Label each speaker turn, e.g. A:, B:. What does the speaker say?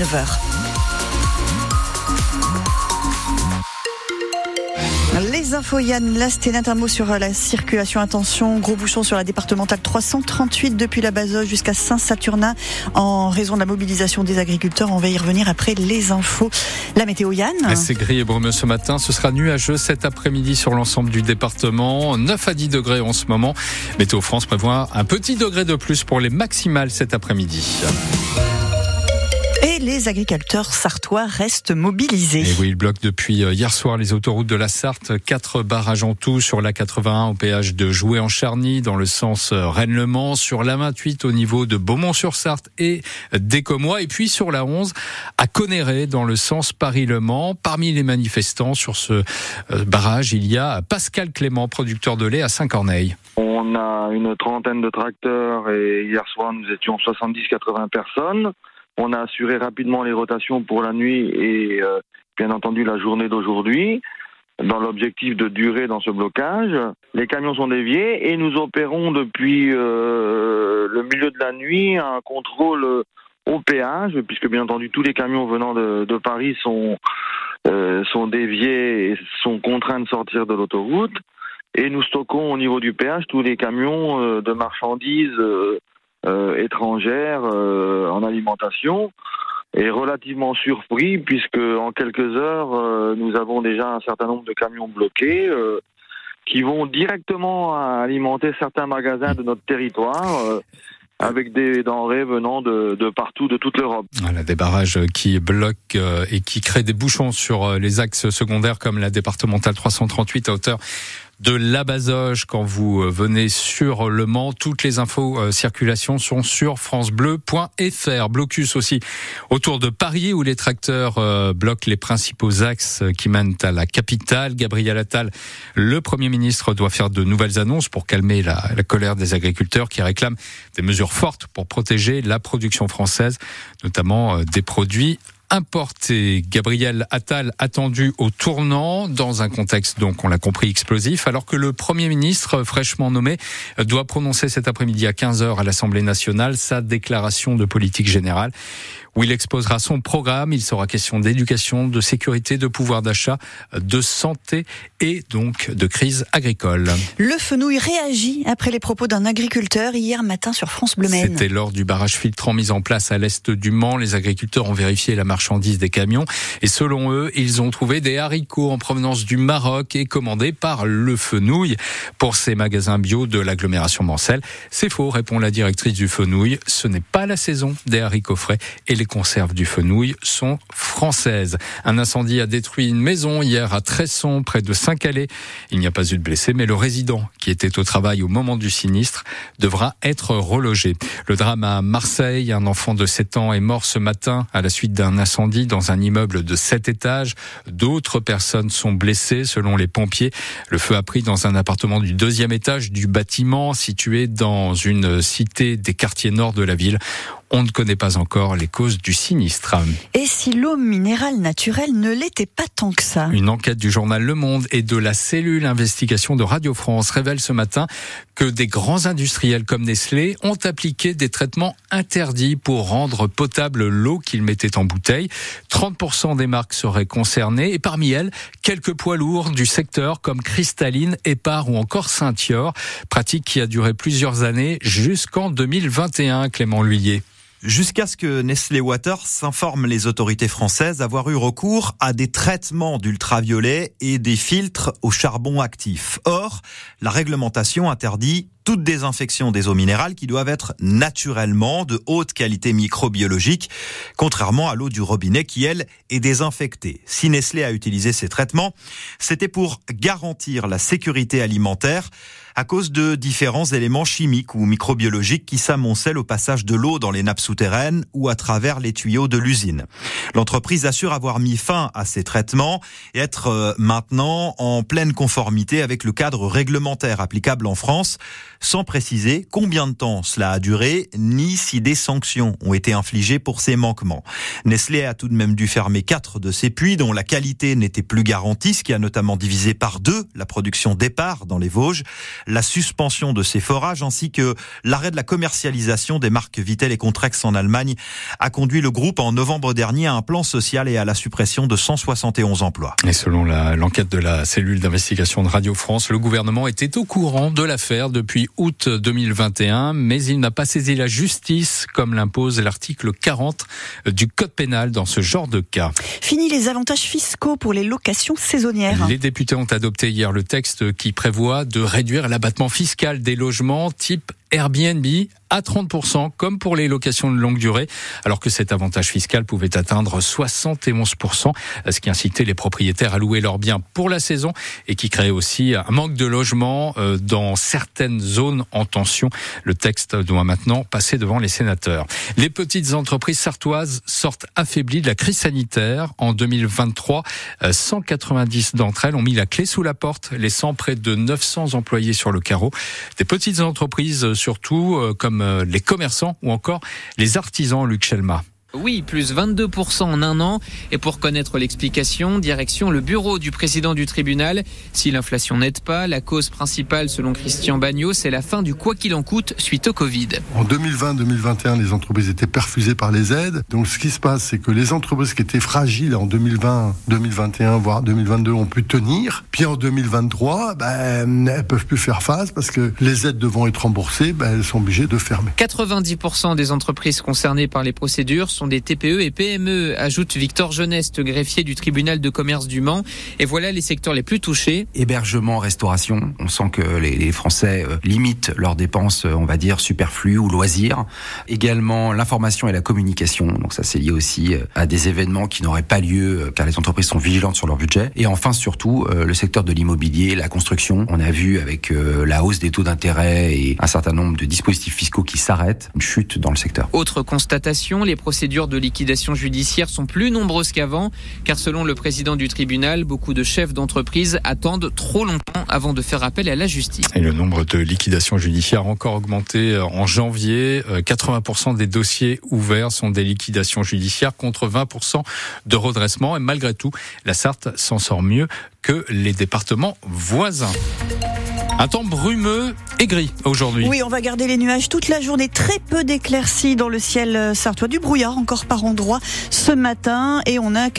A: 9h. Les infos, Yann Lasténat, un mot sur euh, la circulation. Attention, gros bouchon sur la départementale 338 depuis la base jusqu'à Saint-Saturnin en raison de la mobilisation des agriculteurs. On va y revenir après les infos. La météo, Yann
B: C'est gris et brumeux ce matin. Ce sera nuageux cet après-midi sur l'ensemble du département. 9 à 10 degrés en ce moment. Météo France prévoit un petit degré de plus pour les maximales cet après-midi
A: les agriculteurs sartois restent mobilisés.
B: Et oui, ils bloquent depuis euh, hier soir les autoroutes de la Sarthe. Quatre barrages en tout sur la 81 au péage de Joué en Charny dans le sens euh, Rennes-Le Mans, sur la 28 au niveau de Beaumont-sur-Sarthe et d'Écomois, et puis sur la 11 à Conéré dans le sens Paris-Le Mans. Parmi les manifestants sur ce euh, barrage, il y a Pascal Clément, producteur de lait à Saint-Corneille.
C: On a une trentaine de tracteurs et hier soir nous étions 70-80 personnes. On a assuré rapidement les rotations pour la nuit et euh, bien entendu la journée d'aujourd'hui dans l'objectif de durer dans ce blocage. Les camions sont déviés et nous opérons depuis euh, le milieu de la nuit un contrôle au péage, puisque bien entendu tous les camions venant de, Paris sont, euh, sont déviés et sont contraints de sortir de l'autoroute. Et nous stockons au niveau du péage tous les camions de marchandises euh, étrangères euh, en alimentation est relativement surpris puisque en quelques heures euh, nous avons déjà un certain nombre de camions bloqués qui vont directement alimenter certains magasins de notre territoire avec des denrées venant de, de partout, de toute l'Europe.
B: Voilà, des barrages qui bloquent et qui créent des bouchons sur les axes secondaires comme la départementale 338 à hauteur de la Bazoge quand vous euh, venez sur Le Mans. Toutes les infos euh, circulation sont sur francebleu.fr. Blocus aussi autour de Paris où les tracteurs euh, bloquent les principaux axes qui mènent à la capitale. Gabriel Attal, le Premier ministre, doit faire de nouvelles annonces pour calmer la colère des agriculteurs qui réclament des mesures fortes pour protéger la production française, notamment des produits importé. Gabriel Attal attendu au tournant dans un contexte donc on l'a compris explosif alors que le Premier ministre fraîchement nommé doit prononcer cet après-midi à 15h à l'Assemblée nationale sa déclaration de politique générale où il exposera son programme. Il sera question d'éducation, de sécurité, de pouvoir d'achat, de santé et donc de crise agricole.
A: Le Fenouil réagit après les propos d'un agriculteur hier matin sur France Bleu.
B: C'était lors du barrage filtrant mis en place à l'est du Mans. Les agriculteurs ont vérifié la marchandise des camions et selon eux, ils ont trouvé des haricots en provenance du Maroc et commandés par Le Fenouil pour ces magasins bio de l'agglomération Mancelle. C'est faux, répond la directrice du Fenouil. Ce n'est pas la saison des haricots frais et les conserves du Fenouil sont françaises. Un incendie a détruit une maison hier à Tresson, près de Saint-Calais. Il n'y a pas eu de blessés, mais le résident qui était au travail au moment du sinistre devra être relogé. Le drame à Marseille, un enfant de 7 ans est mort ce matin à la suite d'un incendie dans un immeuble de 7 étages. D'autres personnes sont blessées selon les pompiers. Le feu a pris dans un appartement du deuxième étage du bâtiment situé dans une cité des quartiers nord de la ville. On ne connaît pas encore les causes du sinistre.
A: Et si l'eau minérale naturelle ne l'était pas tant que ça?
B: Une enquête du journal Le Monde et de la cellule investigation de Radio France révèle ce matin que des grands industriels comme Nestlé ont appliqué des traitements interdits pour rendre potable l'eau qu'ils mettaient en bouteille. 30% des marques seraient concernées et parmi elles, quelques poids lourds du secteur comme Cristalline, Épar ou encore Saint-Yor, pratique qui a duré plusieurs années jusqu'en 2021, Clément Lhuillier
D: jusqu'à ce que Nestlé Waters s'informe les autorités françaises avoir eu recours à des traitements d'ultraviolet et des filtres au charbon actif. Or, la réglementation interdit toute désinfection des eaux minérales qui doivent être naturellement de haute qualité microbiologique, contrairement à l'eau du robinet qui, elle, est désinfectée. Si Nestlé a utilisé ces traitements, c'était pour garantir la sécurité alimentaire à cause de différents éléments chimiques ou microbiologiques qui s'amoncellent au passage de l'eau dans les nappes souterraines ou à travers les tuyaux de l'usine. L'entreprise assure avoir mis fin à ces traitements et être euh, maintenant en pleine conformité avec le cadre réglementaire applicable en France. Sans préciser combien de temps cela a duré, ni si des sanctions ont été infligées pour ces manquements. Nestlé a tout de même dû fermer quatre de ses puits dont la qualité n'était plus garantie, ce qui a notamment divisé par deux la production départ dans les Vosges, la suspension de ces forages ainsi que l'arrêt de la commercialisation des marques Vitel et Contrex en Allemagne a conduit le groupe en novembre dernier à un plan social et à la suppression de 171 emplois.
B: Et selon l'enquête de la cellule d'investigation de Radio France, le gouvernement était au courant de l'affaire depuis août 2021, mais il n'a pas saisi la justice comme l'impose l'article 40 du Code pénal dans ce genre de cas.
A: Fini les avantages fiscaux pour les locations saisonnières.
B: Les députés ont adopté hier le texte qui prévoit de réduire l'abattement fiscal des logements type Airbnb à 30%, comme pour les locations de longue durée, alors que cet avantage fiscal pouvait atteindre 71%, ce qui incitait les propriétaires à louer leurs biens pour la saison et qui créait aussi un manque de logements euh, dans certaines zones en tension. Le texte doit maintenant passer devant les sénateurs. Les petites entreprises sartoises sortent affaiblies de la crise sanitaire. En 2023, 190 euh, d'entre elles ont mis la clé sous la porte, laissant près de 900 employés sur le carreau. Des petites entreprises surtout, euh, euh, les commerçants ou encore les artisans, Luc Schelma.
E: Oui, plus 22% en un an. Et pour connaître l'explication, direction le bureau du président du tribunal. Si l'inflation n'aide pas, la cause principale, selon Christian Bagnot, c'est la fin du quoi qu'il en coûte suite au Covid.
F: En 2020-2021, les entreprises étaient perfusées par les aides. Donc ce qui se passe, c'est que les entreprises qui étaient fragiles en 2020, 2021, voire 2022 ont pu tenir. Puis en 2023, ben, elles peuvent plus faire face parce que les aides devant être remboursées, ben, elles sont obligées de fermer.
E: 90% des entreprises concernées par les procédures sont des TPE et PME, ajoute Victor Jeuneste, greffier du tribunal de commerce du Mans. Et voilà les secteurs les plus touchés.
G: Hébergement, restauration. On sent que les, Français euh, limitent leurs dépenses, euh, on va dire, superflues ou loisirs. Également l'information et la communication. Donc ça, c'est lié aussi euh, à des événements qui n'auraient pas lieu car les entreprises sont vigilantes sur leur budget. Et enfin, surtout, le secteur de l'immobilier, la construction. On a vu avec la hausse des taux d'intérêt et un certain nombre de dispositifs fiscaux qui s'arrêtent, une chute dans le secteur.
E: Autre constatation, les procédures de liquidation judiciaire sont plus nombreuses qu'avant, car selon le président du tribunal, beaucoup de chefs d'entreprise attendent trop longtemps avant de faire appel à la justice.
B: Et le nombre de liquidations judiciaires a encore augmenté euh, en janvier. 80% euh, des dossiers ouverts sont des liquidations judiciaires contre 20% de redressement. Et malgré tout, la Sarthe s'en sort mieux que les départements voisins. Un temps brumeux et gris aujourd'hui.
A: Oui, on va garder les nuages toute la journée. Très peu d'éclaircies dans le ciel sartois. Du brouillard encore par endroits ce matin. Et on a